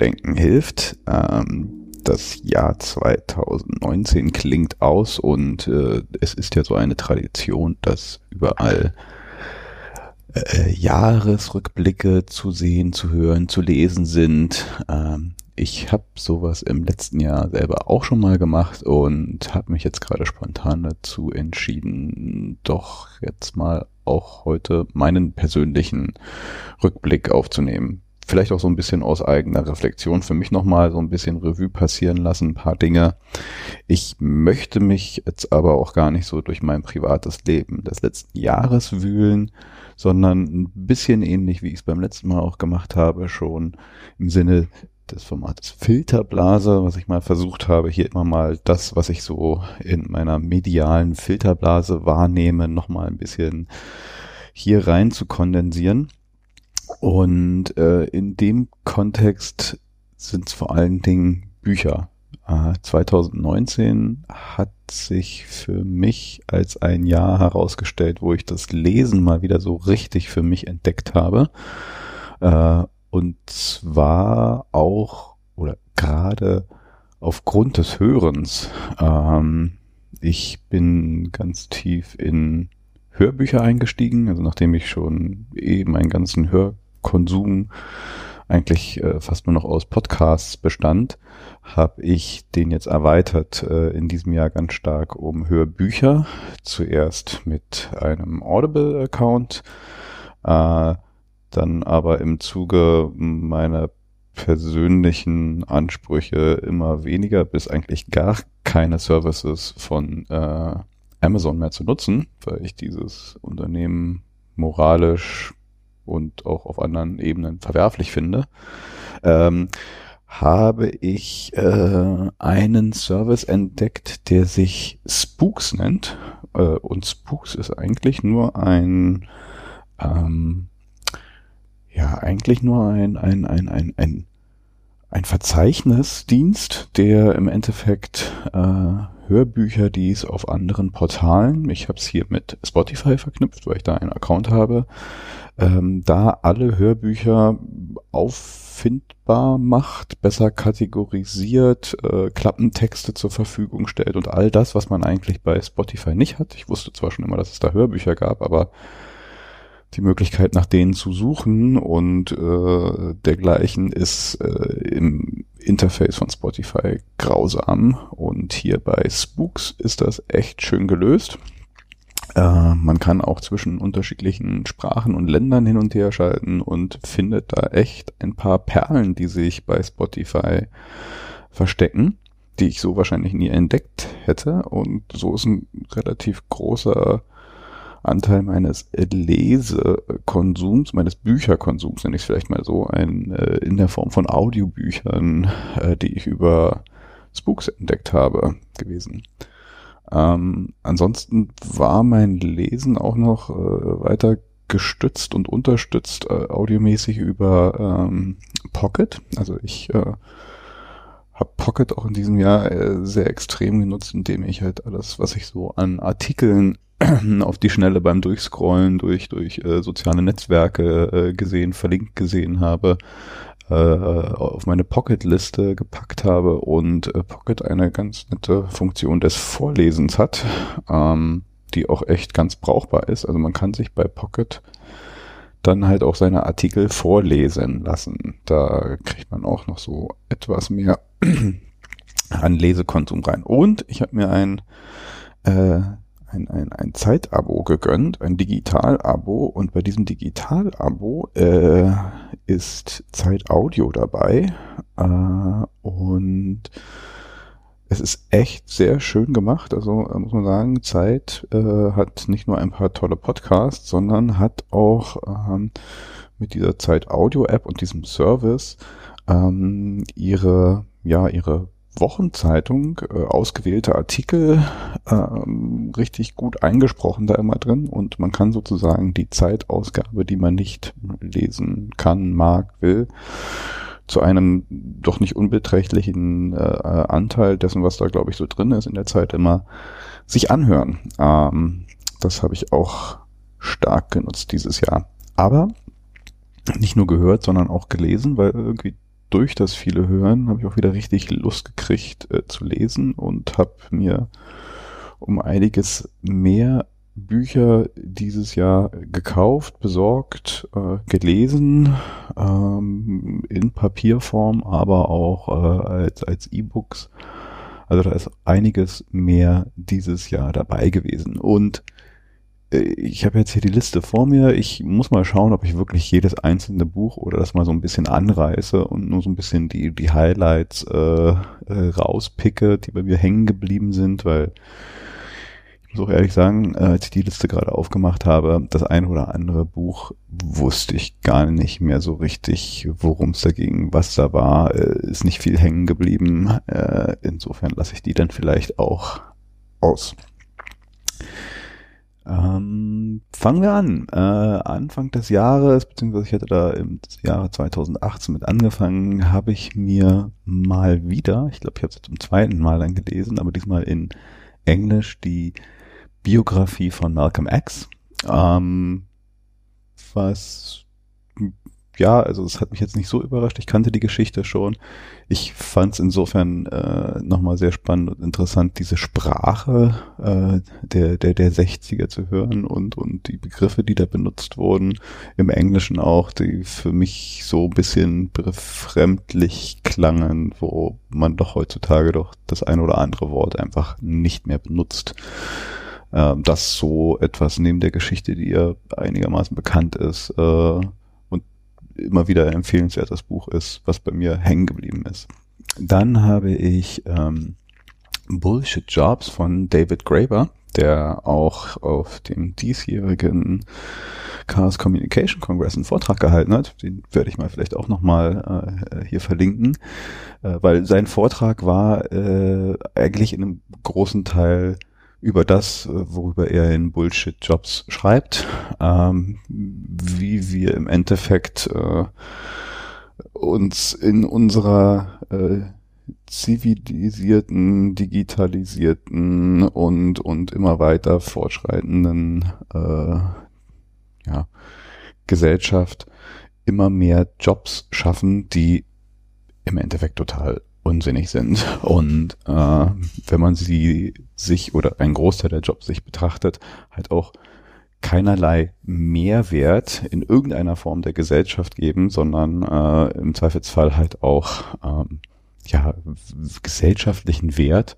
willkommen zu Denken hilft. Ähm, das Jahr 2019 klingt aus und äh, es ist ja so eine Tradition, dass überall äh, Jahresrückblicke zu sehen, zu hören, zu lesen sind. Ähm, ich habe sowas im letzten Jahr selber auch schon mal gemacht und habe mich jetzt gerade spontan dazu entschieden, doch jetzt mal auch heute meinen persönlichen Rückblick aufzunehmen. Vielleicht auch so ein bisschen aus eigener Reflexion für mich nochmal so ein bisschen Revue passieren lassen, ein paar Dinge. Ich möchte mich jetzt aber auch gar nicht so durch mein privates Leben des letzten Jahres wühlen, sondern ein bisschen ähnlich, wie ich es beim letzten Mal auch gemacht habe, schon im Sinne des Formates Filterblase, was ich mal versucht habe, hier immer mal das, was ich so in meiner medialen Filterblase wahrnehme, nochmal ein bisschen hier rein zu kondensieren. Und äh, in dem Kontext sind es vor allen Dingen Bücher. Äh, 2019 hat sich für mich als ein Jahr herausgestellt, wo ich das Lesen mal wieder so richtig für mich entdeckt habe. Äh, und zwar auch oder gerade aufgrund des Hörens. Ähm, ich bin ganz tief in Hörbücher eingestiegen, also nachdem ich schon eben meinen ganzen Hörkonsum eigentlich äh, fast nur noch aus Podcasts bestand, habe ich den jetzt erweitert äh, in diesem Jahr ganz stark um Hörbücher. Zuerst mit einem Audible-Account. Äh, dann aber im Zuge meiner persönlichen Ansprüche immer weniger bis eigentlich gar keine Services von äh, Amazon mehr zu nutzen, weil ich dieses Unternehmen moralisch und auch auf anderen Ebenen verwerflich finde, ähm, habe ich äh, einen Service entdeckt, der sich Spooks nennt. Äh, und Spooks ist eigentlich nur ein ähm, ja eigentlich nur ein, ein, ein, ein, ein, ein Verzeichnisdienst, der im Endeffekt äh, Hörbücher, die es auf anderen Portalen, ich habe es hier mit Spotify verknüpft, weil ich da einen Account habe, ähm, da alle Hörbücher auffindbar macht, besser kategorisiert, äh, Klappentexte zur Verfügung stellt und all das, was man eigentlich bei Spotify nicht hat. Ich wusste zwar schon immer, dass es da Hörbücher gab, aber die Möglichkeit nach denen zu suchen und äh, dergleichen ist äh, im Interface von Spotify grausam und hier bei Spooks ist das echt schön gelöst. Äh, man kann auch zwischen unterschiedlichen Sprachen und Ländern hin und her schalten und findet da echt ein paar Perlen, die sich bei Spotify verstecken, die ich so wahrscheinlich nie entdeckt hätte und so ist ein relativ großer Anteil meines Lesekonsums, meines Bücherkonsums, nenne ich es vielleicht mal so, ein, äh, in der Form von Audiobüchern, äh, die ich über Spooks entdeckt habe, gewesen. Ähm, ansonsten war mein Lesen auch noch äh, weiter gestützt und unterstützt äh, audiomäßig über ähm, Pocket. Also ich äh, habe Pocket auch in diesem Jahr äh, sehr extrem genutzt, indem ich halt alles, was ich so an Artikeln auf die Schnelle beim Durchscrollen durch, durch äh, soziale Netzwerke äh, gesehen, verlinkt gesehen habe, äh, auf meine Pocket-Liste gepackt habe und äh, Pocket eine ganz nette Funktion des Vorlesens hat, ähm, die auch echt ganz brauchbar ist. Also man kann sich bei Pocket dann halt auch seine Artikel vorlesen lassen. Da kriegt man auch noch so etwas mehr an Lesekonsum rein. Und ich habe mir ein äh, ein, ein, ein Zeitabo gegönnt, ein Digital-Abo und bei diesem Digital-Abo äh, ist Zeitaudio dabei äh, und es ist echt sehr schön gemacht. Also äh, muss man sagen, Zeit äh, hat nicht nur ein paar tolle Podcasts, sondern hat auch ähm, mit dieser Zeit Audio App und diesem Service ähm, ihre ja ihre Wochenzeitung, äh, ausgewählte Artikel, ähm, richtig gut eingesprochen da immer drin und man kann sozusagen die Zeitausgabe, die man nicht lesen kann, mag, will, zu einem doch nicht unbeträchtlichen äh, Anteil dessen, was da glaube ich so drin ist in der Zeit immer, sich anhören. Ähm, das habe ich auch stark genutzt dieses Jahr. Aber nicht nur gehört, sondern auch gelesen, weil irgendwie durch das viele Hören habe ich auch wieder richtig Lust gekriegt äh, zu lesen und habe mir um einiges mehr Bücher dieses Jahr gekauft, besorgt, äh, gelesen, ähm, in Papierform, aber auch äh, als, als E-Books. Also da ist einiges mehr dieses Jahr dabei gewesen. Und ich habe jetzt hier die Liste vor mir. Ich muss mal schauen, ob ich wirklich jedes einzelne Buch oder das mal so ein bisschen anreiße und nur so ein bisschen die, die Highlights äh, äh, rauspicke, die bei mir hängen geblieben sind, weil ich muss auch ehrlich sagen, äh, als ich die Liste gerade aufgemacht habe, das ein oder andere Buch wusste ich gar nicht mehr so richtig, worum es da ging, was da war, äh, ist nicht viel hängen geblieben. Äh, insofern lasse ich die dann vielleicht auch aus. Ähm, fangen wir an. Äh, Anfang des Jahres, beziehungsweise ich hatte da im Jahre 2018 mit angefangen, habe ich mir mal wieder, ich glaube, ich habe es zum zweiten Mal dann gelesen, aber diesmal in Englisch die Biografie von Malcolm X, ähm, was ja, also es hat mich jetzt nicht so überrascht. Ich kannte die Geschichte schon. Ich fand es insofern äh, nochmal sehr spannend und interessant, diese Sprache äh, der, der, der 60er zu hören und, und die Begriffe, die da benutzt wurden, im Englischen auch, die für mich so ein bisschen befremdlich klangen, wo man doch heutzutage doch das ein oder andere Wort einfach nicht mehr benutzt äh, das so etwas neben der Geschichte, die ja einigermaßen bekannt ist äh, immer wieder empfehlenswertes Buch ist, was bei mir hängen geblieben ist. Dann habe ich ähm, Bullshit Jobs von David Graeber, der auch auf dem diesjährigen Chaos Communication Congress einen Vortrag gehalten hat. Den werde ich mal vielleicht auch nochmal äh, hier verlinken, äh, weil sein Vortrag war äh, eigentlich in einem großen Teil über das, äh, worüber er in Bullshit-Jobs schreibt, ähm, wie wir im Endeffekt äh, uns in unserer äh, zivilisierten, digitalisierten und, und immer weiter fortschreitenden äh, ja, Gesellschaft immer mehr Jobs schaffen, die im Endeffekt total unsinnig sind. Und äh, wenn man sie sich oder ein Großteil der Jobs sich betrachtet, halt auch keinerlei Mehrwert in irgendeiner Form der Gesellschaft geben, sondern äh, im Zweifelsfall halt auch ähm, ja gesellschaftlichen Wert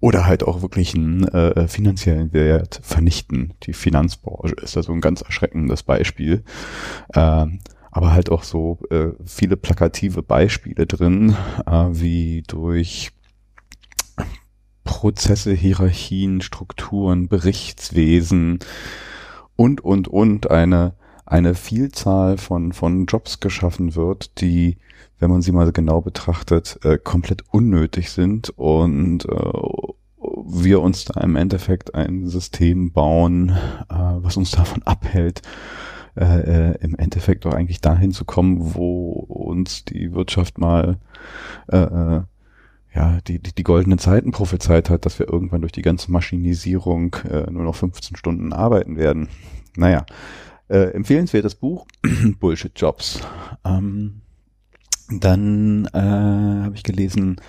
oder halt auch wirklich einen äh, finanziellen Wert vernichten. Die Finanzbranche ist da so ein ganz erschreckendes Beispiel. Ähm, aber halt auch so äh, viele plakative Beispiele drin, äh, wie durch Prozesse, Hierarchien, Strukturen, Berichtswesen und, und, und eine, eine Vielzahl von, von Jobs geschaffen wird, die, wenn man sie mal genau betrachtet, äh, komplett unnötig sind und äh, wir uns da im Endeffekt ein System bauen, äh, was uns davon abhält, äh, äh, im Endeffekt auch eigentlich dahin zu kommen, wo uns die Wirtschaft mal äh, äh, ja, die, die, die goldenen Zeiten prophezeit hat, dass wir irgendwann durch die ganze Maschinisierung äh, nur noch 15 Stunden arbeiten werden. Naja, äh, empfehlenswertes Buch, Bullshit Jobs. Ähm, dann äh, habe ich gelesen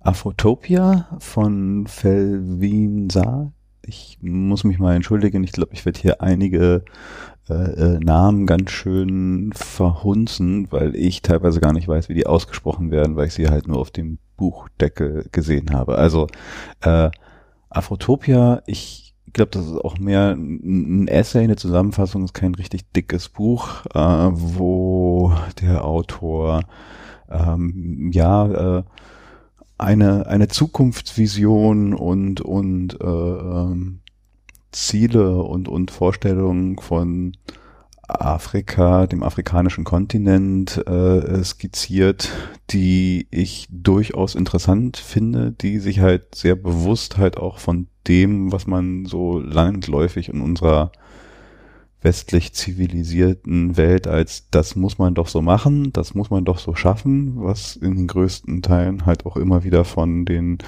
Afrotopia von Felvin Saar. Ich muss mich mal entschuldigen. Ich glaube, ich werde hier einige äh, äh, Namen ganz schön verhunzen, weil ich teilweise gar nicht weiß, wie die ausgesprochen werden, weil ich sie halt nur auf dem Buchdeckel gesehen habe. Also äh, Afrotopia, ich glaube, das ist auch mehr ein Essay, eine Zusammenfassung, ist kein richtig dickes Buch, äh, wo der Autor ähm, ja äh, eine eine Zukunftsvision und und äh, ähm, Ziele und, und Vorstellungen von Afrika, dem afrikanischen Kontinent äh, skizziert, die ich durchaus interessant finde, die sich halt sehr bewusst halt auch von dem, was man so landläufig in unserer westlich zivilisierten Welt als das muss man doch so machen, das muss man doch so schaffen, was in den größten Teilen halt auch immer wieder von den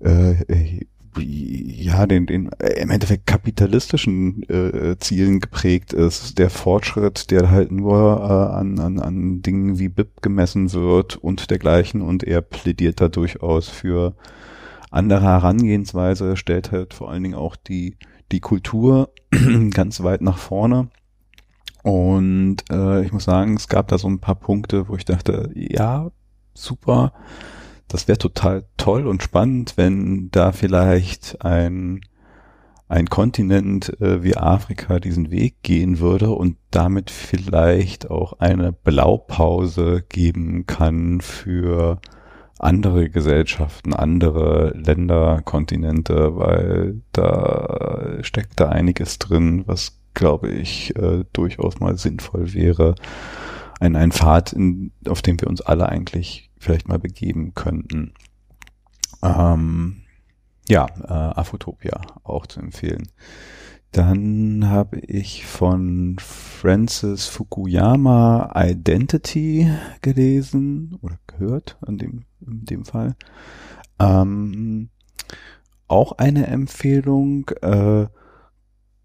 äh, ja, den, den äh, im Endeffekt kapitalistischen äh, Zielen geprägt ist. Der Fortschritt, der halt nur äh, an, an, an Dingen wie BIP gemessen wird und dergleichen und er plädiert da durchaus für andere Herangehensweise, stellt halt vor allen Dingen auch die, die Kultur ganz weit nach vorne. Und äh, ich muss sagen, es gab da so ein paar Punkte, wo ich dachte, ja, super, das wäre total toll und spannend, wenn da vielleicht ein, ein Kontinent äh, wie Afrika diesen Weg gehen würde und damit vielleicht auch eine Blaupause geben kann für andere Gesellschaften, andere Länder, Kontinente, weil da steckt da einiges drin, was glaube ich äh, durchaus mal sinnvoll wäre. Ein, ein Pfad, in, auf dem wir uns alle eigentlich vielleicht mal begeben könnten. Ähm, ja, äh, Afotopia auch zu empfehlen. Dann habe ich von Francis Fukuyama Identity gelesen oder gehört in dem, in dem Fall. Ähm, auch eine Empfehlung. Äh,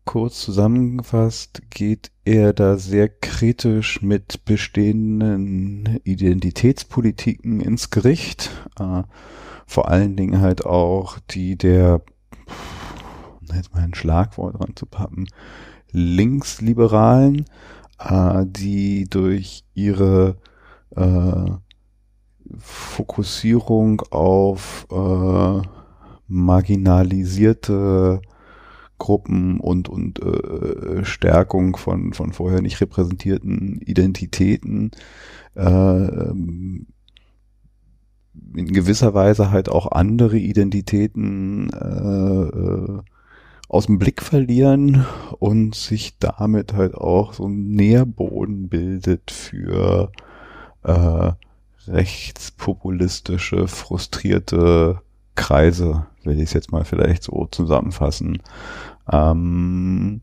kurz zusammengefasst geht er da sehr kritisch mit bestehenden Identitätspolitiken ins Gericht. Äh, vor allen Dingen halt auch die der, jetzt mal ein Schlagwort dran zu pappen, Linksliberalen, äh, die durch ihre äh, Fokussierung auf äh, marginalisierte Gruppen und, und äh, Stärkung von, von vorher nicht repräsentierten Identitäten äh, in gewisser Weise halt auch andere Identitäten äh, äh, aus dem Blick verlieren und sich damit halt auch so ein Nährboden bildet für äh, rechtspopulistische, frustrierte Kreise, will ich es jetzt mal vielleicht so zusammenfassen. Ähm,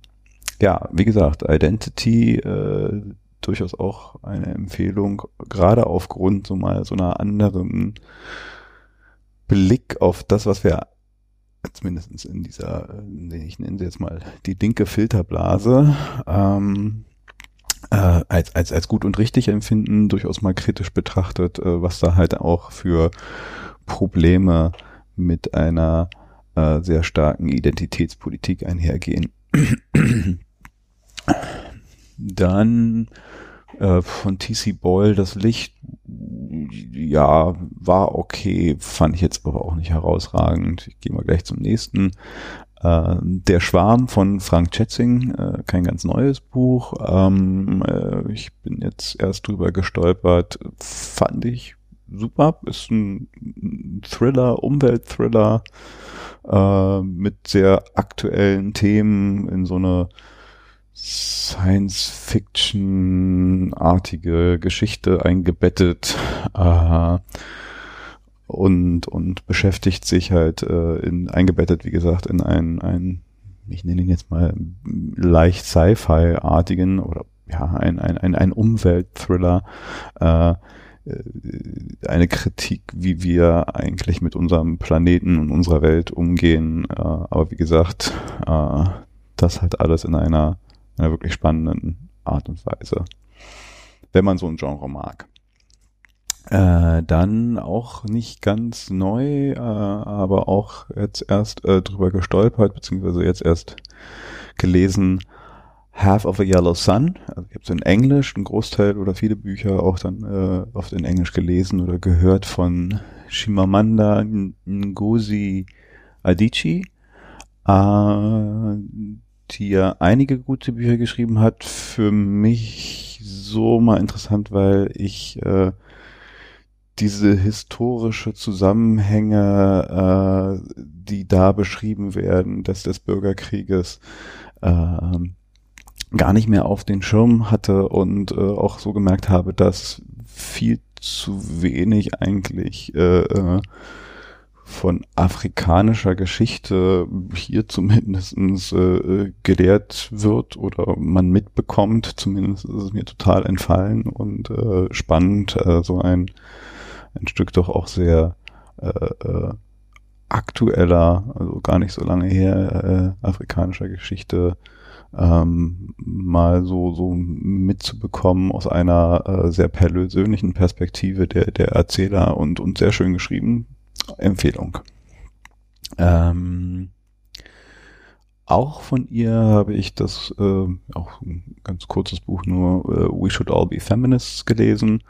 ja, wie gesagt, Identity äh, durchaus auch eine Empfehlung, gerade aufgrund so mal so einer anderen Blick auf das, was wir zumindest in dieser, ich nenne sie jetzt mal die linke Filterblase, ähm, äh, als, als, als gut und richtig empfinden, durchaus mal kritisch betrachtet, äh, was da halt auch für Probleme mit einer äh, sehr starken Identitätspolitik einhergehen. Dann äh, von TC Boyle das Licht, ja, war okay, fand ich jetzt aber auch nicht herausragend. Ich gehe mal gleich zum nächsten. Äh, Der Schwarm von Frank Schätzing, äh, kein ganz neues Buch. Ähm, äh, ich bin jetzt erst drüber gestolpert, fand ich super. Ist ein Thriller, Umweltthriller äh, mit sehr aktuellen Themen in so eine Science-Fiction-artige Geschichte eingebettet äh, und und beschäftigt sich halt äh, in eingebettet, wie gesagt, in einen ein ich nenne ihn jetzt mal leicht Sci-Fi-artigen oder ja ein ein ein, ein Umweltthriller. Äh, eine Kritik, wie wir eigentlich mit unserem Planeten und unserer Welt umgehen. Äh, aber wie gesagt, äh, das halt alles in einer, einer wirklich spannenden Art und Weise. Wenn man so ein Genre mag. Äh, dann auch nicht ganz neu, äh, aber auch jetzt erst äh, drüber gestolpert, beziehungsweise jetzt erst gelesen, Half of a Yellow Sun. Also habe es in Englisch, ein Großteil oder viele Bücher auch dann äh, oft in Englisch gelesen oder gehört von Shimamanda Ngozi Adichie, äh, die ja einige gute Bücher geschrieben hat. Für mich so mal interessant, weil ich äh, diese historische Zusammenhänge, äh, die da beschrieben werden, dass des Bürgerkrieges, äh, gar nicht mehr auf den Schirm hatte und äh, auch so gemerkt habe, dass viel zu wenig eigentlich äh, äh, von afrikanischer Geschichte hier zumindestens äh, gelehrt wird oder man mitbekommt. Zumindest ist es mir total entfallen und äh, spannend, äh, so ein, ein Stück doch auch sehr äh, äh, aktueller, also gar nicht so lange her, äh, afrikanischer Geschichte ähm, mal so, so mitzubekommen aus einer äh, sehr persönlichen Perspektive der, der Erzähler und, und sehr schön geschrieben. Empfehlung. Ähm, auch von ihr habe ich das, äh, auch ein ganz kurzes Buch nur, äh, We Should All Be Feminists gelesen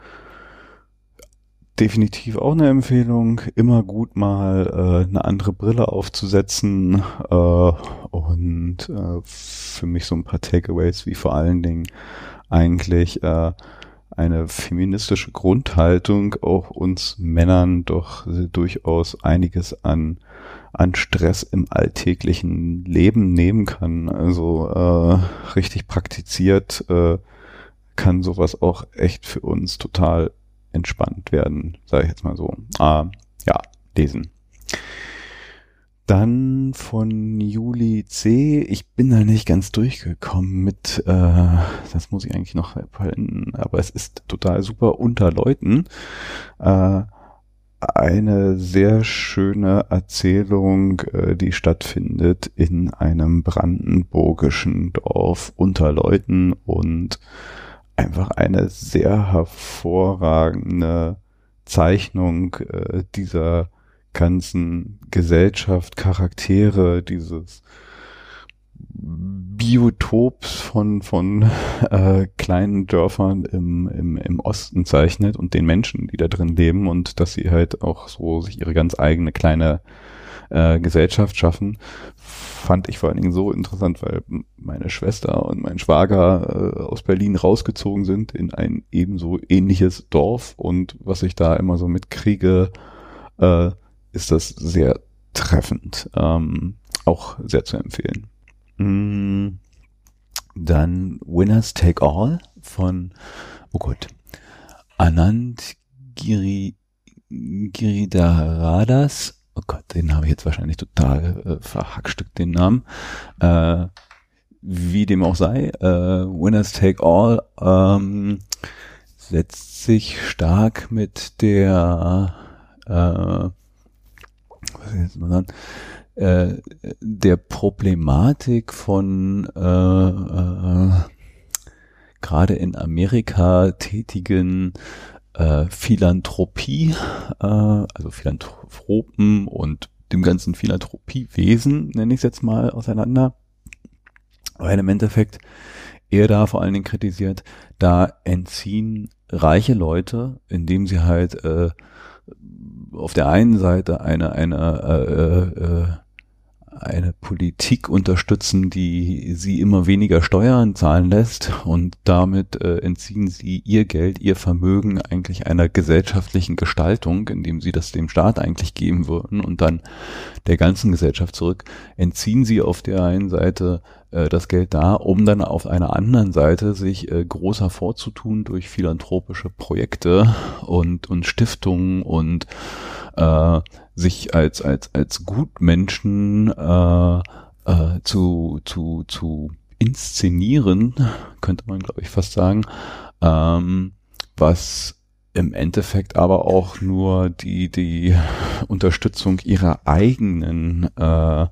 definitiv auch eine Empfehlung. Immer gut mal äh, eine andere Brille aufzusetzen äh, und äh, für mich so ein paar Takeaways wie vor allen Dingen eigentlich äh, eine feministische Grundhaltung auch uns Männern doch durchaus einiges an an Stress im alltäglichen Leben nehmen kann. Also äh, richtig praktiziert äh, kann sowas auch echt für uns total entspannt werden, sage ich jetzt mal so. Ah, ja, lesen. Dann von Juli C. Ich bin da nicht ganz durchgekommen mit, äh, das muss ich eigentlich noch erhalten, aber es ist total super unter Leuten. Äh, eine sehr schöne Erzählung, äh, die stattfindet in einem brandenburgischen Dorf unter Leuten und einfach eine sehr hervorragende Zeichnung äh, dieser ganzen Gesellschaft, Charaktere, dieses Biotops von, von äh, kleinen Dörfern im, im, im Osten zeichnet und den Menschen, die da drin leben und dass sie halt auch so sich ihre ganz eigene kleine äh, Gesellschaft schaffen, fand ich vor allen Dingen so interessant, weil meine Schwester und mein Schwager äh, aus Berlin rausgezogen sind in ein ebenso ähnliches Dorf und was ich da immer so mitkriege, äh, ist das sehr treffend. Ähm, auch sehr zu empfehlen. Mm, dann Winners Take All von, oh Gott, Anand Giri, Giridharadas oh Gott, den habe ich jetzt wahrscheinlich total äh, verhackstückt, den Namen. Äh, wie dem auch sei, äh, Winners Take All ähm, setzt sich stark mit der äh, was jetzt mal sagen, äh, der Problematik von äh, äh, gerade in Amerika tätigen äh, Philanthropie, äh, also Philanthropen und dem ganzen Philanthropiewesen, nenne ich es jetzt mal, auseinander. Weil im Endeffekt er da vor allen Dingen kritisiert, da entziehen reiche Leute, indem sie halt äh, auf der einen Seite eine, eine äh, äh, eine Politik unterstützen, die sie immer weniger Steuern zahlen lässt und damit äh, entziehen sie ihr Geld, ihr Vermögen eigentlich einer gesellschaftlichen Gestaltung, indem sie das dem Staat eigentlich geben würden und dann der ganzen Gesellschaft zurück, entziehen sie auf der einen Seite äh, das Geld da, um dann auf einer anderen Seite sich äh, großer vorzutun durch philanthropische Projekte und, und Stiftungen und äh, sich als als als Gutmenschen äh, äh, zu zu zu inszenieren, könnte man glaube ich fast sagen, ähm, was im Endeffekt aber auch nur die die Unterstützung ihrer eigenen äh,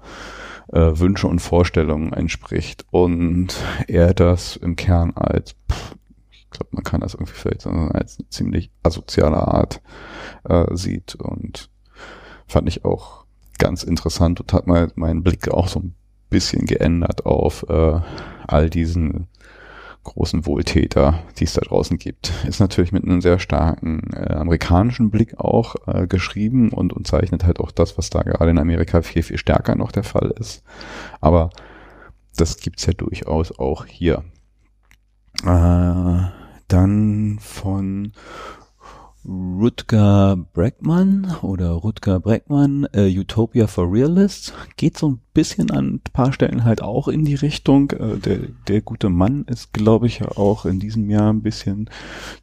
äh, Wünsche und Vorstellungen entspricht. Und er das im Kern als pff, ich glaube, man kann das irgendwie vielleicht als eine ziemlich asoziale Art äh, sieht und fand ich auch ganz interessant und hat mal meinen Blick auch so ein bisschen geändert auf äh, all diesen großen Wohltäter, die es da draußen gibt. Ist natürlich mit einem sehr starken äh, amerikanischen Blick auch äh, geschrieben und, und zeichnet halt auch das, was da gerade in Amerika viel, viel stärker noch der Fall ist. Aber das gibt's ja durchaus auch hier. Äh, dann von Rutger Bregman oder Rutger Bregman, äh, Utopia for Realists, geht so ein bisschen an ein paar Stellen halt auch in die Richtung. Äh, der, der gute Mann ist, glaube ich, auch in diesem Jahr ein bisschen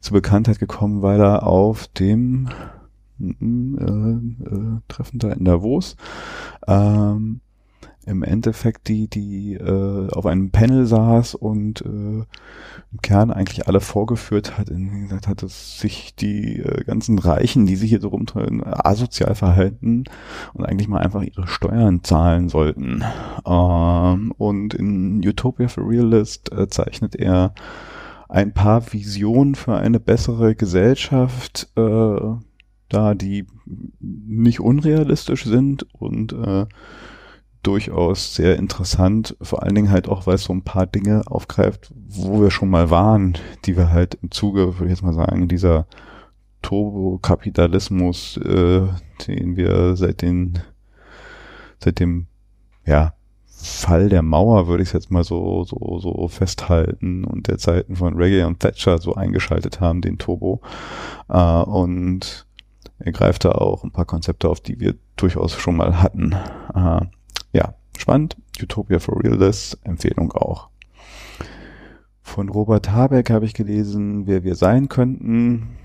zur Bekanntheit gekommen, weil er auf dem äh, äh, Treffen da in Davos ähm, im Endeffekt die, die äh, auf einem Panel saß und äh, im Kern eigentlich alle vorgeführt hat, in gesagt hat, dass sich die äh, ganzen Reichen, die sich hier so rumtreiben, asozial verhalten und eigentlich mal einfach ihre Steuern zahlen sollten. Ähm, und in Utopia for Realist äh, zeichnet er ein paar Visionen für eine bessere Gesellschaft, äh, da die nicht unrealistisch sind und äh, durchaus sehr interessant, vor allen Dingen halt auch, weil es so ein paar Dinge aufgreift, wo wir schon mal waren, die wir halt im Zuge, würde ich jetzt mal sagen, dieser Turbokapitalismus, äh, den wir seit den, seit dem, ja, Fall der Mauer, würde ich es jetzt mal so, so, so festhalten und der Zeiten von Reggae und Thatcher so eingeschaltet haben, den Turbo. Äh, und er greift da auch ein paar Konzepte auf, die wir durchaus schon mal hatten. Äh, ja, spannend. Utopia for Realists, Empfehlung auch. Von Robert Habeck habe ich gelesen, wer wir sein könnten.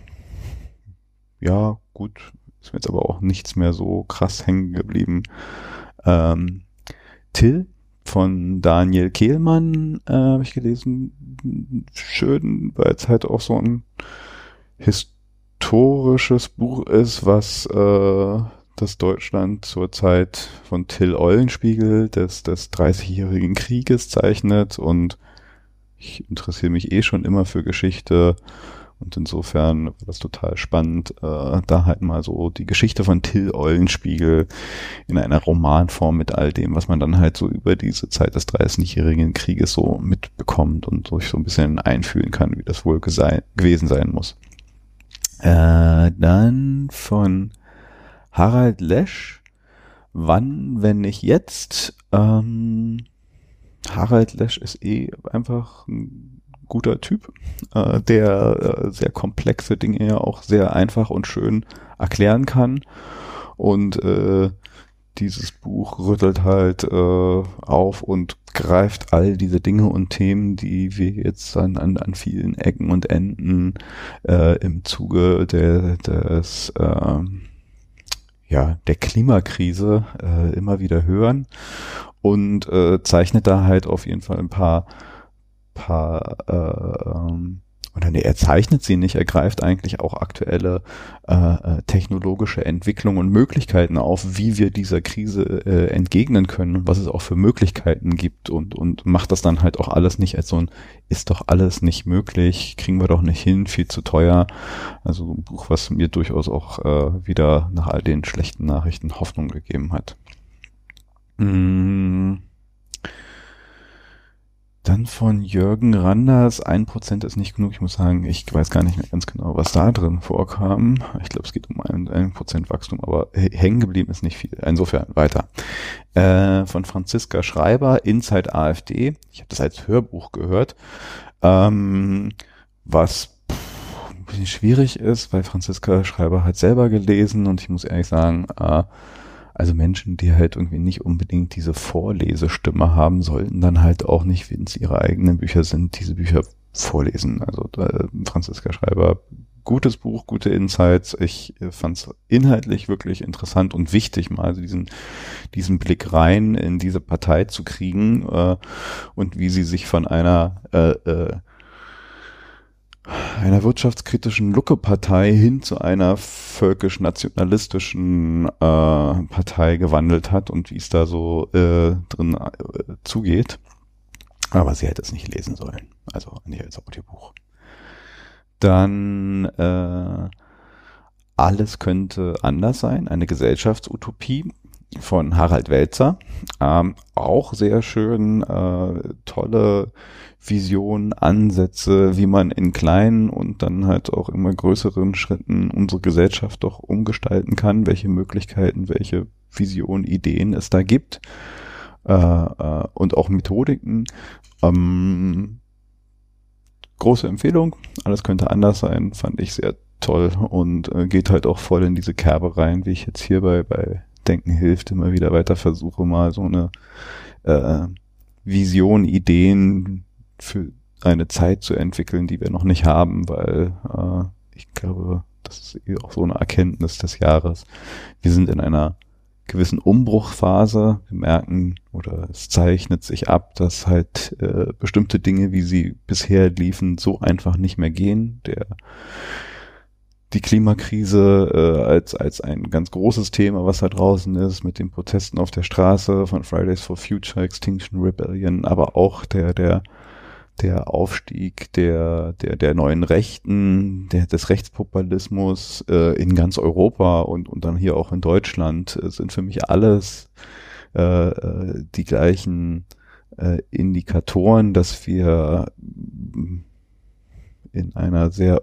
Ja, gut, ist mir jetzt aber auch nichts mehr so krass hängen geblieben. Ähm, Till von Daniel Kehlmann äh, habe ich gelesen. Schön, weil es halt auch so ein historisches Buch ist, was äh, das Deutschland zur Zeit von Till Eulenspiegel des, des 30-jährigen Krieges zeichnet und ich interessiere mich eh schon immer für Geschichte und insofern war das total spannend, äh, da halt mal so die Geschichte von Till Eulenspiegel in einer Romanform mit all dem, was man dann halt so über diese Zeit des 30-jährigen Krieges so mitbekommt und sich so ein bisschen einfühlen kann, wie das wohl gewesen sein muss. Äh, dann von Harald Lesch, wann, wenn nicht jetzt? Ähm, Harald Lesch ist eh einfach ein guter Typ, äh, der äh, sehr komplexe Dinge ja auch sehr einfach und schön erklären kann. Und äh, dieses Buch rüttelt halt äh, auf und greift all diese Dinge und Themen, die wir jetzt an, an, an vielen Ecken und Enden äh, im Zuge der, des äh, ja, der Klimakrise äh, immer wieder hören und äh, zeichnet da halt auf jeden Fall ein paar, paar äh, ähm, oder nee, er zeichnet sie nicht, er greift eigentlich auch aktuelle äh, äh, technologische Entwicklungen und Möglichkeiten auf, wie wir dieser Krise äh, entgegnen können und was es auch für Möglichkeiten gibt und, und macht das dann halt auch alles nicht als so ein, ist doch alles nicht möglich, kriegen wir doch nicht hin, viel zu teuer. Also ein Buch, was mir durchaus auch äh, wieder nach all den schlechten Nachrichten Hoffnung gegeben hat. Mmh. Dann von Jürgen Randers, ein Prozent ist nicht genug. Ich muss sagen, ich weiß gar nicht mehr ganz genau, was da drin vorkam. Ich glaube, es geht um ein, Prozent Wachstum, aber hängen geblieben ist nicht viel. Insofern weiter. Äh, von Franziska Schreiber, Inside AfD. Ich habe das als Hörbuch gehört. Ähm, was pff, ein bisschen schwierig ist, weil Franziska Schreiber hat selber gelesen und ich muss ehrlich sagen, äh, also Menschen, die halt irgendwie nicht unbedingt diese Vorlesestimme haben, sollten dann halt auch nicht, wenn es ihre eigenen Bücher sind, diese Bücher vorlesen. Also äh, Franziska Schreiber, gutes Buch, gute Insights. Ich äh, fand es inhaltlich wirklich interessant und wichtig, mal diesen, diesen Blick rein in diese Partei zu kriegen äh, und wie sie sich von einer äh, äh, einer wirtschaftskritischen Lucke-Partei hin zu einer völkisch-nationalistischen äh, Partei gewandelt hat und wie es da so äh, drin äh, zugeht. Aber sie hätte es nicht lesen sollen. Also nicht als Audiobuch. Dann äh, alles könnte anders sein, eine Gesellschaftsutopie von Harald Welzer. Ähm, auch sehr schön, äh, tolle Visionen, Ansätze, wie man in kleinen und dann halt auch immer größeren Schritten unsere Gesellschaft doch umgestalten kann, welche Möglichkeiten, welche Visionen, Ideen es da gibt äh, äh, und auch Methodiken. Ähm, große Empfehlung, alles könnte anders sein, fand ich sehr toll und äh, geht halt auch voll in diese Kerbe rein, wie ich jetzt hier bei, bei Denken hilft, immer wieder weiter versuche, mal so eine äh, Vision, Ideen für eine Zeit zu entwickeln, die wir noch nicht haben, weil äh, ich glaube, das ist eh auch so eine Erkenntnis des Jahres. Wir sind in einer gewissen Umbruchphase. Wir merken oder es zeichnet sich ab, dass halt äh, bestimmte Dinge, wie sie bisher liefen, so einfach nicht mehr gehen. Der die Klimakrise äh, als als ein ganz großes Thema, was da draußen ist, mit den Protesten auf der Straße von Fridays for Future, Extinction Rebellion, aber auch der der der Aufstieg der, der, der neuen Rechten, der, des Rechtspopulismus äh, in ganz Europa und, und dann hier auch in Deutschland äh, sind für mich alles äh, äh, die gleichen äh, Indikatoren, dass wir in einer sehr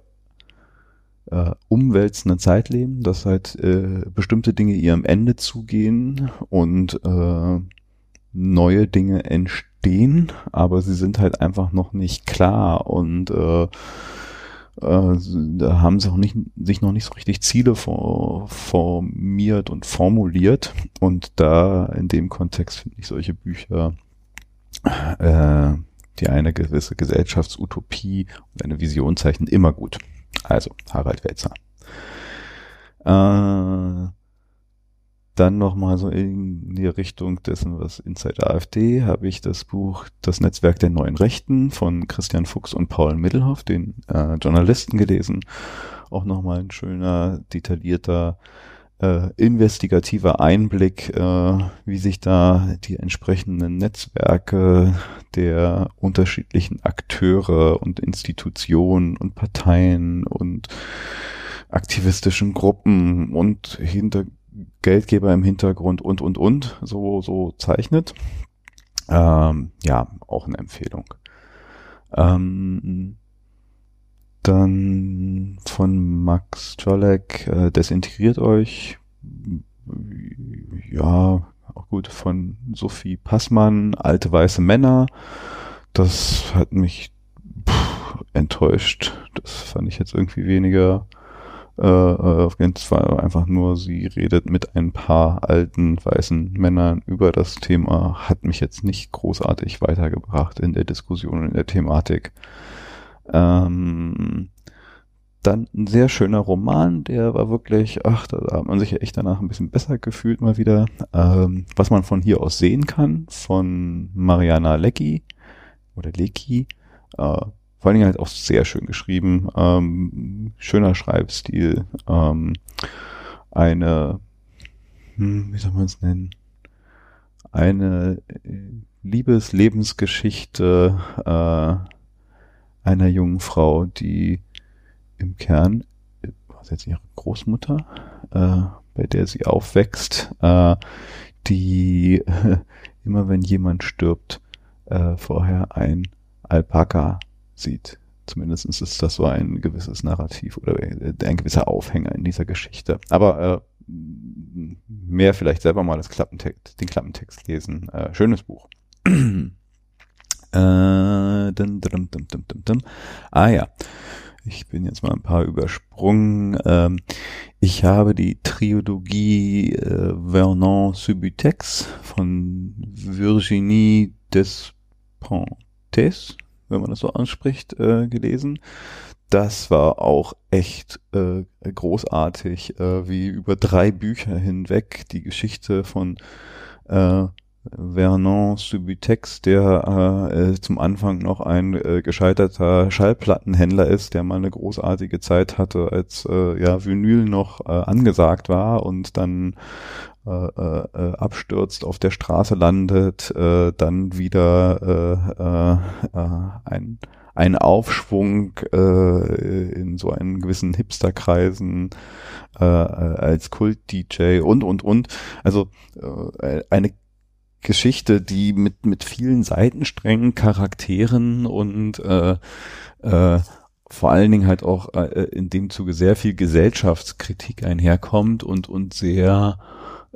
äh, umwälzenden Zeit leben, dass halt äh, bestimmte Dinge ihrem Ende zugehen und äh, neue Dinge entstehen, aber sie sind halt einfach noch nicht klar und äh, äh, da haben sie auch nicht, sich noch nicht so richtig Ziele for, formiert und formuliert. Und da in dem Kontext finde ich solche Bücher, äh, die eine gewisse Gesellschaftsutopie und eine Vision zeichnen, immer gut. Also, Harald Welzer. Äh, dann nochmal so in die Richtung dessen, was Inside AfD, habe ich das Buch Das Netzwerk der neuen Rechten von Christian Fuchs und Paul Middelhoff, den äh, Journalisten, gelesen. Auch nochmal ein schöner, detaillierter, äh, investigativer Einblick, äh, wie sich da die entsprechenden Netzwerke der unterschiedlichen Akteure und Institutionen und Parteien und aktivistischen Gruppen und hinter Geldgeber im Hintergrund und, und, und so, so zeichnet. Ähm, ja, auch eine Empfehlung. Ähm, dann von Max Czolek, äh, desintegriert euch. Ja, auch gut. Von Sophie Passmann, alte weiße Männer. Das hat mich pff, enttäuscht. Das fand ich jetzt irgendwie weniger äh, auf jeden Fall einfach nur, sie redet mit ein paar alten weißen Männern über das Thema, hat mich jetzt nicht großartig weitergebracht in der Diskussion, in der Thematik. Ähm, dann ein sehr schöner Roman, der war wirklich, ach, da hat man sich echt danach ein bisschen besser gefühlt mal wieder. Ähm, was man von hier aus sehen kann, von Mariana Lecki oder Lecki, äh, vor allen Dingen halt auch sehr schön geschrieben, ähm, schöner Schreibstil, ähm, eine, hm, wie soll man es nennen, eine äh, Liebes-Lebensgeschichte äh, einer jungen Frau, die im Kern, was jetzt ihre Großmutter, äh, bei der sie aufwächst, äh, die äh, immer wenn jemand stirbt, äh, vorher ein Alpaka sieht. Zumindest ist das so ein gewisses Narrativ oder ein gewisser Aufhänger in dieser Geschichte. Aber äh, mehr vielleicht selber mal das Klappentext, den Klappentext lesen. Äh, schönes Buch. äh, dum, dum, dum, dum, dum. Ah ja, ich bin jetzt mal ein paar übersprungen. Ähm, ich habe die Triologie äh, Vernon Subutex von Virginie Despontes wenn man das so anspricht, äh, gelesen. Das war auch echt äh, großartig, äh, wie über drei Bücher hinweg die Geschichte von äh, Vernon Subutex, der äh, äh, zum Anfang noch ein äh, gescheiterter Schallplattenhändler ist, der mal eine großartige Zeit hatte, als äh, ja Vinyl noch äh, angesagt war und dann äh, äh, äh, abstürzt, auf der Straße landet, äh, dann wieder äh, äh, ein, ein Aufschwung äh, in so einen gewissen Hipsterkreisen äh, als Kult-DJ und, und, und. Also äh, eine Geschichte, die mit, mit vielen Seitensträngen, Charakteren und äh, äh, vor allen Dingen halt auch äh, in dem Zuge sehr viel Gesellschaftskritik einherkommt und, und sehr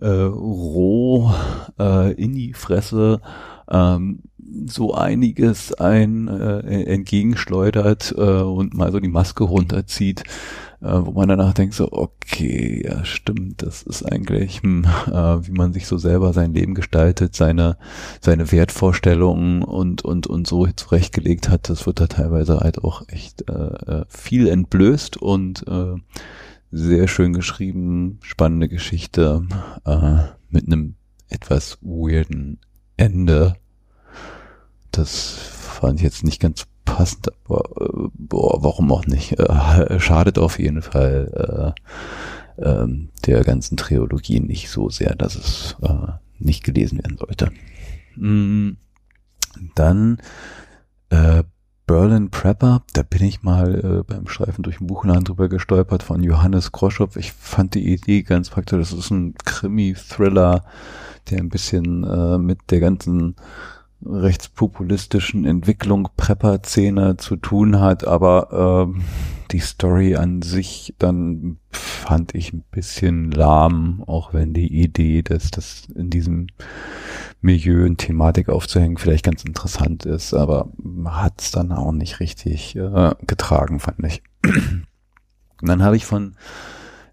äh, roh äh, in die Fresse ähm, so einiges ein äh, entgegenschleudert äh, und mal so die Maske runterzieht, äh, wo man danach denkt so, okay, ja stimmt, das ist eigentlich, hm, äh, wie man sich so selber sein Leben gestaltet, seine seine Wertvorstellungen und und und so zurechtgelegt hat, das wird da teilweise halt auch echt äh, äh viel entblößt und äh, sehr schön geschrieben, spannende Geschichte. Äh, mit einem etwas weirden Ende. Das fand ich jetzt nicht ganz passend, aber äh, boah, warum auch nicht? Äh, schadet auf jeden Fall äh, äh, der ganzen Trilogie nicht so sehr, dass es äh, nicht gelesen werden sollte. Mm, dann äh, Berlin Prepper, da bin ich mal äh, beim Streifen durch den Buchladen drüber gestolpert von Johannes Kroschow. Ich fand die Idee ganz praktisch. Das ist ein Krimi-Thriller, der ein bisschen äh, mit der ganzen rechtspopulistischen Entwicklung Prepper-Szene zu tun hat, aber ähm, die Story an sich dann fand ich ein bisschen lahm, auch wenn die Idee, dass das in diesem Milieu und Thematik aufzuhängen vielleicht ganz interessant ist, aber hat es dann auch nicht richtig äh, getragen, fand ich. und dann habe ich von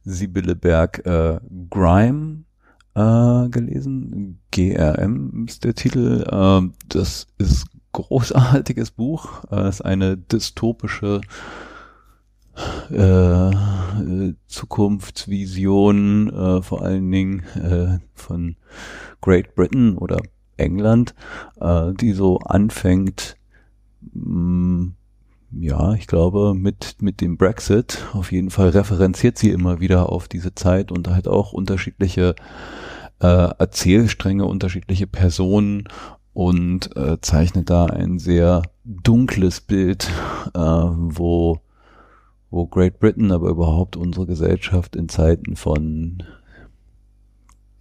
Sibylle Berg äh, Grime äh, gelesen. GRM ist der Titel. Äh, das ist großartiges Buch. Äh, ist eine dystopische äh, Zukunftsvision, äh, vor allen Dingen äh, von Great Britain oder England, äh, die so anfängt, mh, mm, ja, ich glaube, mit, mit dem Brexit. Auf jeden Fall referenziert sie immer wieder auf diese Zeit und halt auch unterschiedliche äh, Erzählstränge, unterschiedliche Personen und äh, zeichnet da ein sehr dunkles Bild, äh, wo, wo Great Britain, aber überhaupt unsere Gesellschaft in Zeiten von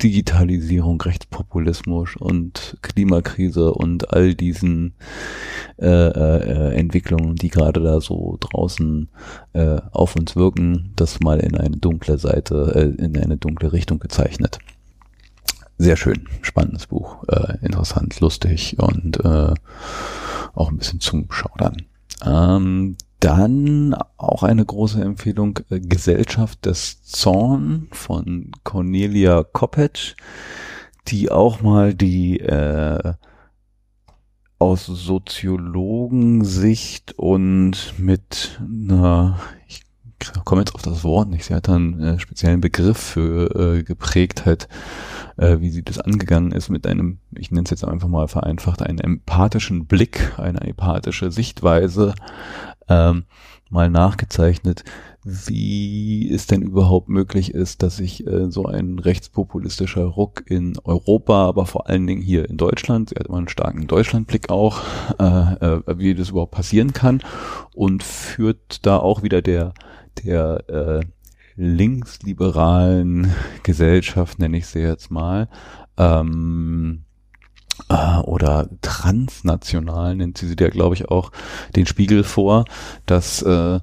Digitalisierung, Rechtspopulismus und Klimakrise und all diesen äh, äh, Entwicklungen, die gerade da so draußen äh, auf uns wirken, das mal in eine dunkle Seite, äh, in eine dunkle Richtung gezeichnet. Sehr schön, spannendes Buch, äh, interessant, lustig und äh, auch ein bisschen zum Schaudern. Ähm, dann auch eine große Empfehlung, äh, Gesellschaft des Zorn von Cornelia Koppetsch, die auch mal die äh, aus Soziologensicht und mit einer, ich komme jetzt auf das Wort nicht, sie hat einen äh, speziellen Begriff für äh, geprägt hat, äh, wie sie das angegangen ist mit einem, ich nenne es jetzt einfach mal vereinfacht, einen empathischen Blick, eine empathische Sichtweise ähm, mal nachgezeichnet, wie es denn überhaupt möglich ist, dass sich äh, so ein rechtspopulistischer Ruck in Europa, aber vor allen Dingen hier in Deutschland, sie hat immer einen starken Deutschlandblick auch, äh, äh, wie das überhaupt passieren kann und führt da auch wieder der der äh, linksliberalen Gesellschaft, nenne ich sie jetzt mal, ähm, äh, oder transnational nennt sie sie ja, glaube ich, auch den Spiegel vor, dass äh,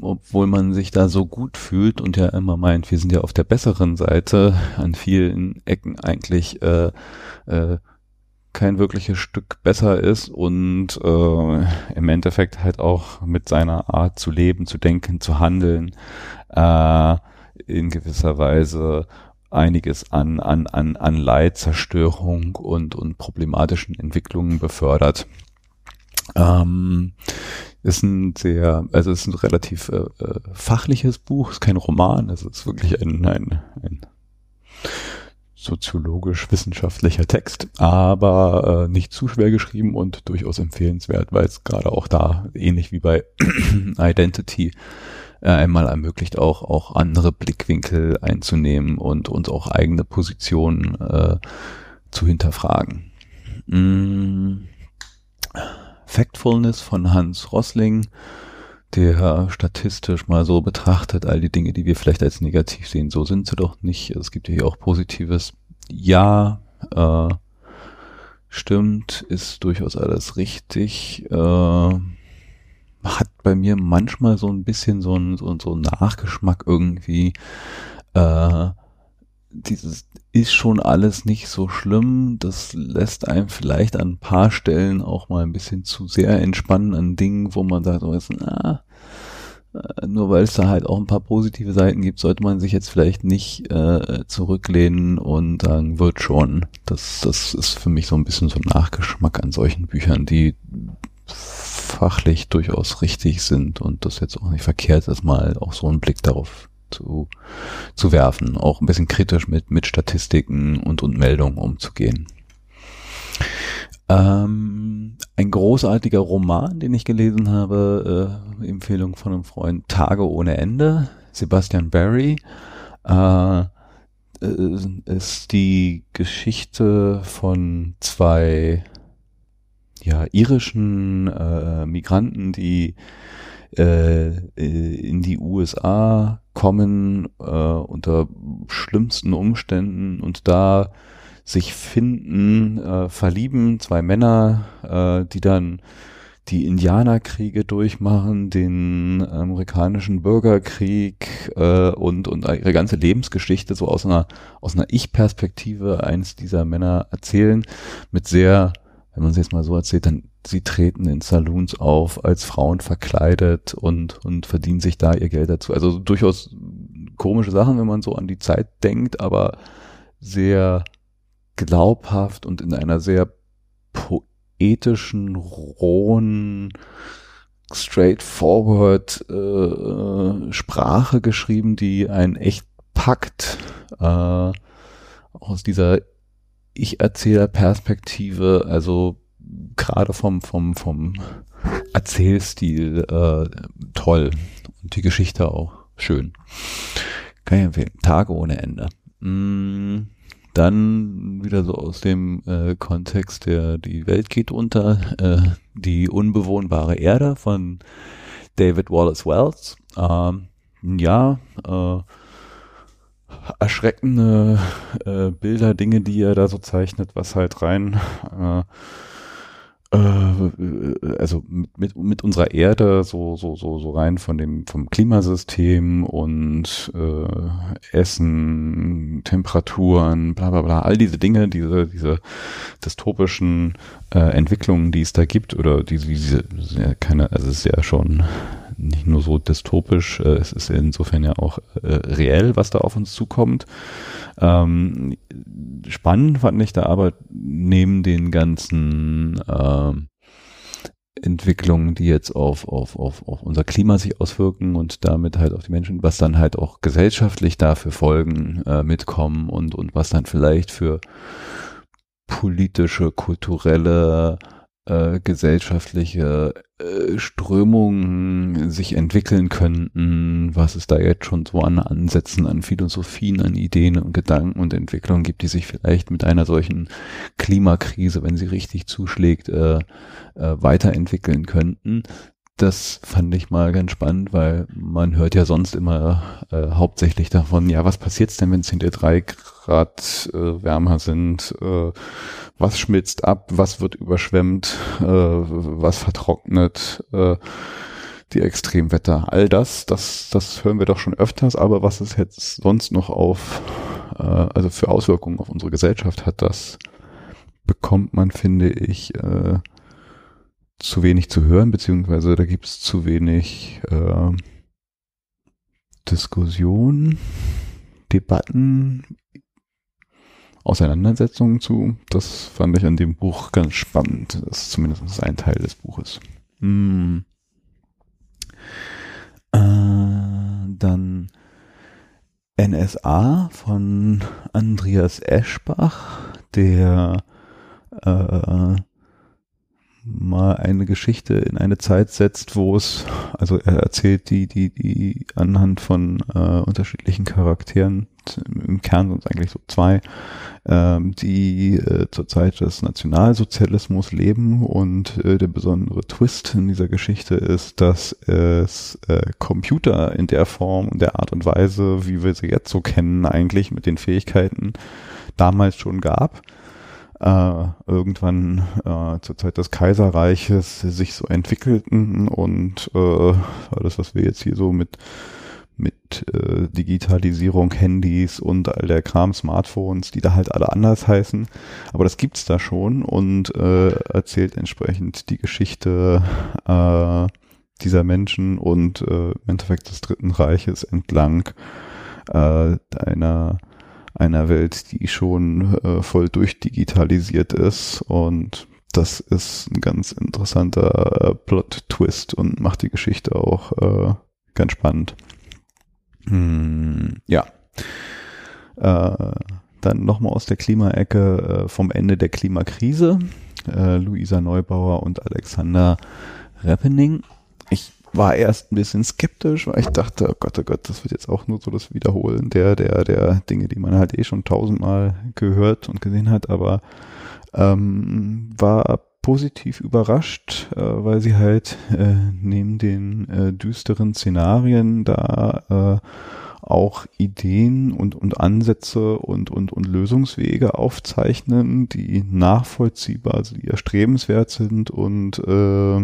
obwohl man sich da so gut fühlt und ja immer meint, wir sind ja auf der besseren Seite, an vielen Ecken eigentlich äh, äh, kein wirkliches Stück besser ist und äh, im Endeffekt halt auch mit seiner Art zu leben, zu denken, zu handeln, äh, in gewisser Weise einiges an, an, an, an Leid, Zerstörung und, und problematischen Entwicklungen befördert. Ähm, ist ein sehr, also es ist ein relativ äh, äh fachliches Buch, ist kein Roman, es ist wirklich ein, ein, ein soziologisch-wissenschaftlicher Text, aber äh, nicht zu schwer geschrieben und durchaus empfehlenswert, weil es gerade auch da, ähnlich wie bei Identity, äh, einmal ermöglicht, auch, auch andere Blickwinkel einzunehmen und uns auch eigene Positionen äh, zu hinterfragen. Mm. Factfulness von Hans Rossling, der statistisch mal so betrachtet, all die Dinge, die wir vielleicht als negativ sehen, so sind sie doch nicht. Es gibt ja hier auch Positives. Ja, äh, stimmt, ist durchaus alles richtig. Äh, hat bei mir manchmal so ein bisschen so ein, so, so ein Nachgeschmack irgendwie. Äh, dieses ist schon alles nicht so schlimm. Das lässt einem vielleicht an ein paar Stellen auch mal ein bisschen zu sehr entspannen an Dingen, wo man sagt, oh, jetzt, na, äh, nur weil es da halt auch ein paar positive Seiten gibt, sollte man sich jetzt vielleicht nicht äh, zurücklehnen und sagen, wird schon. Das, das ist für mich so ein bisschen so ein Nachgeschmack an solchen Büchern, die fachlich durchaus richtig sind und das jetzt auch nicht verkehrt ist, mal auch so einen Blick darauf zu, zu werfen, auch ein bisschen kritisch mit, mit Statistiken und, und Meldungen umzugehen. Ähm, ein großartiger Roman, den ich gelesen habe, äh, Empfehlung von einem Freund, Tage ohne Ende, Sebastian Barry, äh, ist die Geschichte von zwei ja, irischen äh, Migranten, die äh, in die USA kommen äh, unter schlimmsten Umständen und da sich finden, äh, verlieben, zwei Männer, äh, die dann die Indianerkriege durchmachen, den amerikanischen Bürgerkrieg äh, und, und ihre ganze Lebensgeschichte so aus einer, aus einer Ich-Perspektive eines dieser Männer erzählen, mit sehr, wenn man es jetzt mal so erzählt, dann sie treten in Saloons auf als Frauen verkleidet und, und verdienen sich da ihr Geld dazu. Also durchaus komische Sachen, wenn man so an die Zeit denkt, aber sehr glaubhaft und in einer sehr poetischen, rohen, straightforward äh, Sprache geschrieben, die einen echt packt. Äh, aus dieser Ich-Erzähler-Perspektive, also gerade vom, vom, vom Erzählstil äh, toll. Und die Geschichte auch schön. Kann ich empfehlen. Tage ohne Ende. Mm. Dann wieder so aus dem äh, Kontext der Die Welt geht unter, äh, die unbewohnbare Erde von David Wallace Wells. Ähm, ja, äh, erschreckende äh, Bilder, Dinge, die er da so zeichnet, was halt rein äh, äh, also mit, mit, unserer Erde so so so so rein von dem vom Klimasystem und äh, Essen, Temperaturen, bla bla bla, all diese Dinge, diese diese dystopischen äh, Entwicklungen, die es da gibt oder diese diese keine, also es ist ja schon nicht nur so dystopisch, äh, es ist insofern ja auch äh, reell, was da auf uns zukommt. Ähm, spannend fand ich da aber neben den ganzen äh, Entwicklungen, die jetzt auf, auf, auf, auf unser Klima sich auswirken und damit halt auf die Menschen, was dann halt auch gesellschaftlich dafür Folgen äh, mitkommen und, und was dann vielleicht für politische, kulturelle äh, gesellschaftliche äh, Strömungen sich entwickeln könnten, was es da jetzt schon so an Ansätzen, an Philosophien, an Ideen und Gedanken und Entwicklungen gibt, die sich vielleicht mit einer solchen Klimakrise, wenn sie richtig zuschlägt, äh, äh, weiterentwickeln könnten das fand ich mal ganz spannend, weil man hört ja sonst immer äh, hauptsächlich davon, ja, was passiert denn, wenn es hinter drei Grad äh, wärmer sind? Äh, was schmilzt ab? Was wird überschwemmt? Äh, was vertrocknet? Äh, die Extremwetter, all das, das, das hören wir doch schon öfters, aber was es jetzt sonst noch auf, äh, also für Auswirkungen auf unsere Gesellschaft hat, das bekommt man, finde ich, äh, zu wenig zu hören, beziehungsweise da gibt es zu wenig äh, Diskussion, Debatten, Auseinandersetzungen zu. Das fand ich an dem Buch ganz spannend. Das ist zumindest ein Teil des Buches. Hm. Äh, dann NSA von Andreas Eschbach, der äh, mal eine Geschichte in eine Zeit setzt, wo es, also er erzählt die, die, die anhand von äh, unterschiedlichen Charakteren, im Kern sind es eigentlich so zwei, ähm, die äh, zur Zeit des Nationalsozialismus leben. Und äh, der besondere Twist in dieser Geschichte ist, dass es äh, Computer in der Form und der Art und Weise, wie wir sie jetzt so kennen, eigentlich mit den Fähigkeiten damals schon gab äh, irgendwann äh, zur Zeit des Kaiserreiches sich so entwickelten und äh, alles, was wir jetzt hier so mit mit äh, Digitalisierung, Handys und all der Kram, Smartphones, die da halt alle anders heißen. Aber das gibt's da schon und äh, erzählt entsprechend die Geschichte äh, dieser Menschen und äh, im Endeffekt des Dritten Reiches entlang äh, einer einer Welt, die schon äh, voll durchdigitalisiert ist und das ist ein ganz interessanter äh, Plot-Twist und macht die Geschichte auch äh, ganz spannend. Hm, ja. Äh, dann nochmal aus der Klimaecke äh, vom Ende der Klimakrise. Äh, Luisa Neubauer und Alexander Reppening. Ich war erst ein bisschen skeptisch, weil ich dachte, oh Gott, oh Gott, das wird jetzt auch nur so das Wiederholen der, der, der Dinge, die man halt eh schon tausendmal gehört und gesehen hat, aber ähm, war positiv überrascht, äh, weil sie halt äh, neben den äh, düsteren Szenarien da äh, auch Ideen und, und Ansätze und, und, und Lösungswege aufzeichnen, die nachvollziehbar, also die erstrebenswert sind und äh,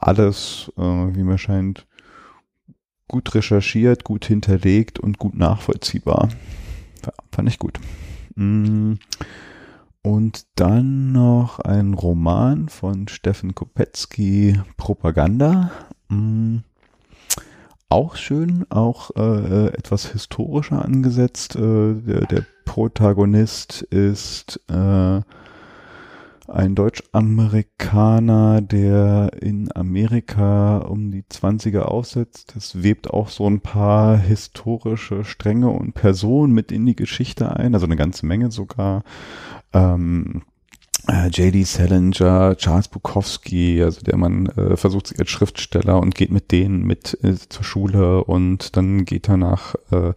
alles, äh, wie mir scheint, gut recherchiert, gut hinterlegt und gut nachvollziehbar. Ja, fand ich gut. Mm. Und dann noch ein Roman von Steffen Kopetzky, Propaganda. Mm. Auch schön, auch äh, etwas historischer angesetzt. Äh, der, der Protagonist ist äh, ein Deutsch-Amerikaner, der in Amerika um die 20er aufsetzt. Das webt auch so ein paar historische Stränge und Personen mit in die Geschichte ein, also eine ganze Menge sogar. Ähm, äh, J.D. Salinger, Charles Bukowski, also der Mann äh, versucht sich als Schriftsteller und geht mit denen mit äh, zur Schule und dann geht er nach äh,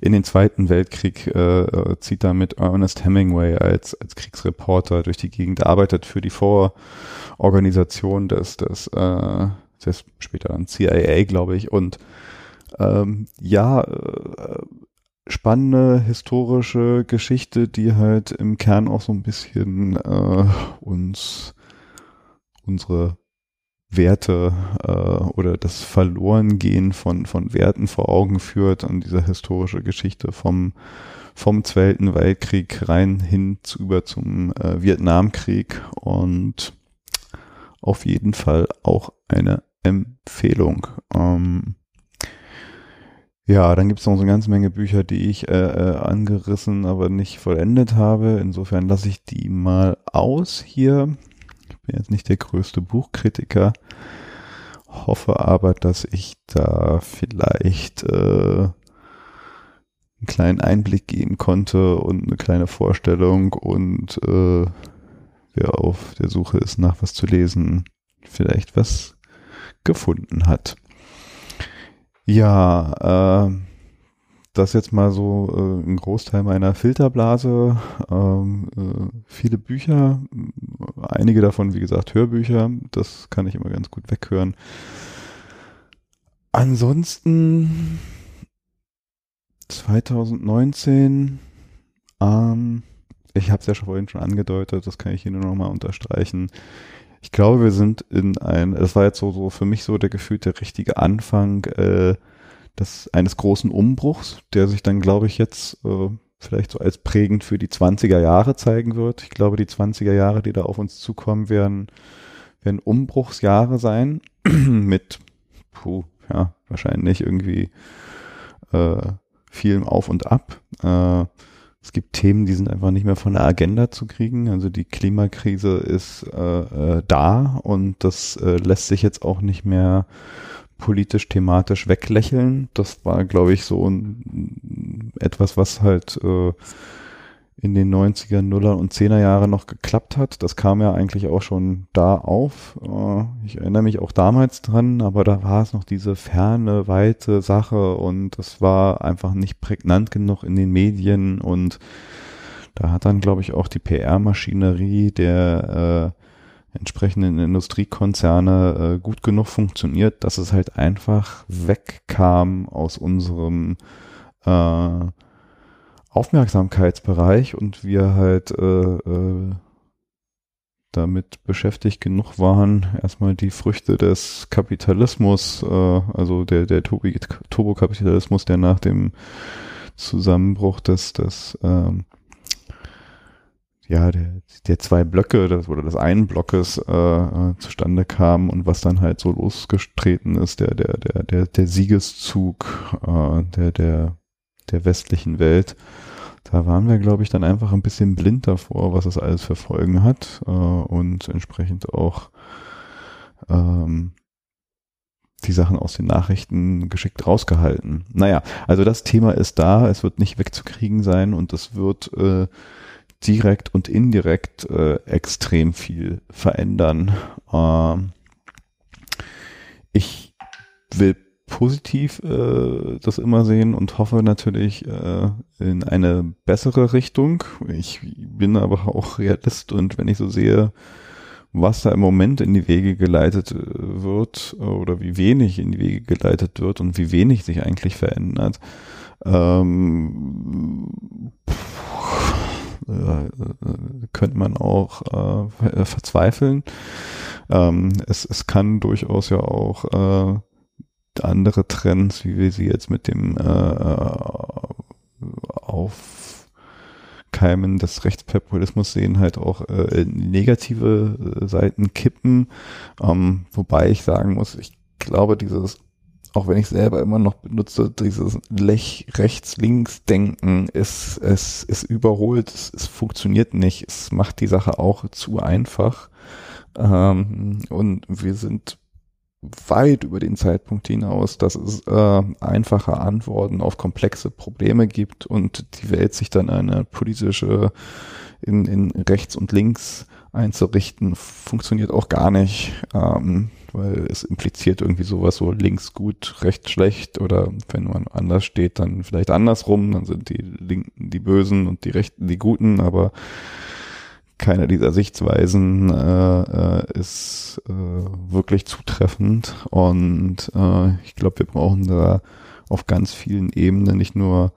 in den Zweiten Weltkrieg, äh, äh zieht er mit Ernest Hemingway als, als Kriegsreporter durch die Gegend, arbeitet für die Vororganisation des, des, äh, des später dann CIA, glaube ich, und ähm, ja, äh, spannende historische Geschichte, die halt im Kern auch so ein bisschen äh, uns unsere Werte äh, oder das Verlorengehen von, von Werten vor Augen führt und diese historische Geschichte vom, vom Zweiten Weltkrieg rein hin zu, über zum äh, Vietnamkrieg und auf jeden Fall auch eine Empfehlung. Ähm, ja, dann gibt es noch so eine ganze Menge Bücher, die ich äh, äh, angerissen, aber nicht vollendet habe. Insofern lasse ich die mal aus hier. Ich bin jetzt nicht der größte Buchkritiker, hoffe aber, dass ich da vielleicht äh, einen kleinen Einblick geben konnte und eine kleine Vorstellung und äh, wer auf der Suche ist nach was zu lesen, vielleicht was gefunden hat. Ja, äh, das jetzt mal so äh, ein Großteil meiner Filterblase. Ähm, äh, viele Bücher, einige davon, wie gesagt, Hörbücher. Das kann ich immer ganz gut weghören. Ansonsten 2019, ähm, ich habe es ja schon vorhin schon angedeutet, das kann ich hier nur noch mal unterstreichen ich glaube, wir sind in ein, das war jetzt so, so für mich so der gefühlte richtige Anfang äh, des, eines großen Umbruchs, der sich dann, glaube ich, jetzt äh, vielleicht so als prägend für die 20er Jahre zeigen wird. Ich glaube, die 20er Jahre, die da auf uns zukommen, werden, werden Umbruchsjahre sein mit, puh, ja, wahrscheinlich irgendwie äh, vielem Auf und Ab. Äh, es gibt Themen, die sind einfach nicht mehr von der Agenda zu kriegen. Also die Klimakrise ist äh, äh, da und das äh, lässt sich jetzt auch nicht mehr politisch, thematisch weglächeln. Das war, glaube ich, so ein, etwas, was halt äh, in den 90er, Nuller und 10er Jahre noch geklappt hat. Das kam ja eigentlich auch schon da auf. Äh, ich erinnere mich auch damals dran, aber da war es noch diese ferne, weite Sache und das war einfach nicht prägnant genug in den Medien und da hat dann, glaube ich, auch die PR-Maschinerie der äh, entsprechenden Industriekonzerne äh, gut genug funktioniert, dass es halt einfach wegkam aus unserem äh, Aufmerksamkeitsbereich und wir halt äh, äh, damit beschäftigt genug waren, erstmal die Früchte des Kapitalismus, äh, also der, der Turbokapitalismus, der nach dem Zusammenbruch des, des ähm, ja, der, der zwei Blöcke das, oder des einen Blockes äh, äh, zustande kam und was dann halt so losgetreten ist, der, der, der, der, der Siegeszug äh, der, der, der westlichen Welt da waren wir, glaube ich, dann einfach ein bisschen blind davor, was das alles für Folgen hat äh, und entsprechend auch ähm, die Sachen aus den Nachrichten geschickt rausgehalten. Naja, also das Thema ist da, es wird nicht wegzukriegen sein und es wird äh, direkt und indirekt äh, extrem viel verändern. Ähm, ich will positiv äh, das immer sehen und hoffe natürlich äh, in eine bessere Richtung. Ich bin aber auch Realist und wenn ich so sehe, was da im Moment in die Wege geleitet äh, wird oder wie wenig in die Wege geleitet wird und wie wenig sich eigentlich verändert, ähm, äh, könnte man auch äh, verzweifeln. Ähm, es, es kann durchaus ja auch äh, andere Trends, wie wir sie jetzt mit dem äh, Aufkeimen des Rechtspopulismus sehen, halt auch äh, negative äh, Seiten kippen. Ähm, wobei ich sagen muss, ich glaube, dieses, auch wenn ich selber immer noch benutze, dieses Rechts-Links-Denken ist, es ist überholt, es, es funktioniert nicht, es macht die Sache auch zu einfach. Ähm, und wir sind weit über den Zeitpunkt hinaus, dass es äh, einfache Antworten auf komplexe Probleme gibt und die Welt sich dann eine politische in, in rechts und links einzurichten, funktioniert auch gar nicht, ähm, weil es impliziert irgendwie sowas so links gut, rechts schlecht oder wenn man anders steht, dann vielleicht andersrum, dann sind die Linken die Bösen und die Rechten die Guten, aber keine dieser Sichtweisen äh, äh, ist äh, wirklich zutreffend und äh, ich glaube, wir brauchen da auf ganz vielen Ebenen nicht nur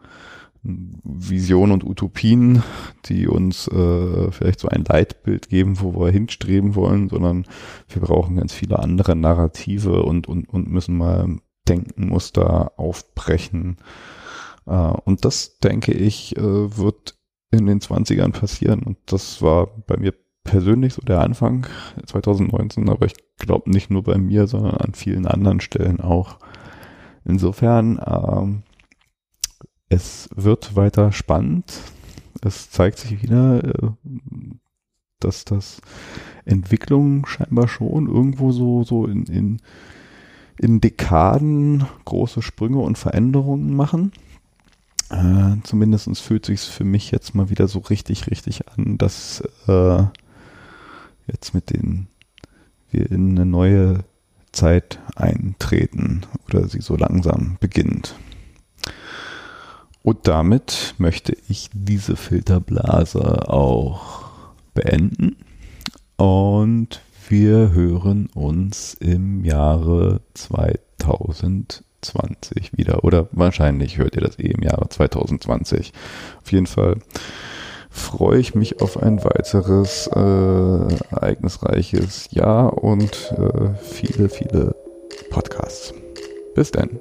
Visionen und Utopien, die uns äh, vielleicht so ein Leitbild geben, wo wir hinstreben wollen, sondern wir brauchen ganz viele andere Narrative und, und, und müssen mal Denkenmuster aufbrechen. Äh, und das, denke ich, äh, wird in den 20ern passieren. Und das war bei mir persönlich so der Anfang 2019, aber ich glaube nicht nur bei mir, sondern an vielen anderen Stellen auch. Insofern, ähm, es wird weiter spannend. Es zeigt sich wieder, äh, dass das Entwicklungen scheinbar schon irgendwo so, so in, in, in Dekaden große Sprünge und Veränderungen machen. Äh, zumindest fühlt sich für mich jetzt mal wieder so richtig, richtig an, dass äh, jetzt mit den wir in eine neue Zeit eintreten oder sie so langsam beginnt. Und damit möchte ich diese Filterblase auch beenden. Und wir hören uns im Jahre 2000. 2020 wieder. Oder wahrscheinlich hört ihr das eh im Jahre 2020. Auf jeden Fall freue ich mich auf ein weiteres äh, ereignisreiches Jahr und äh, viele, viele Podcasts. Bis dann.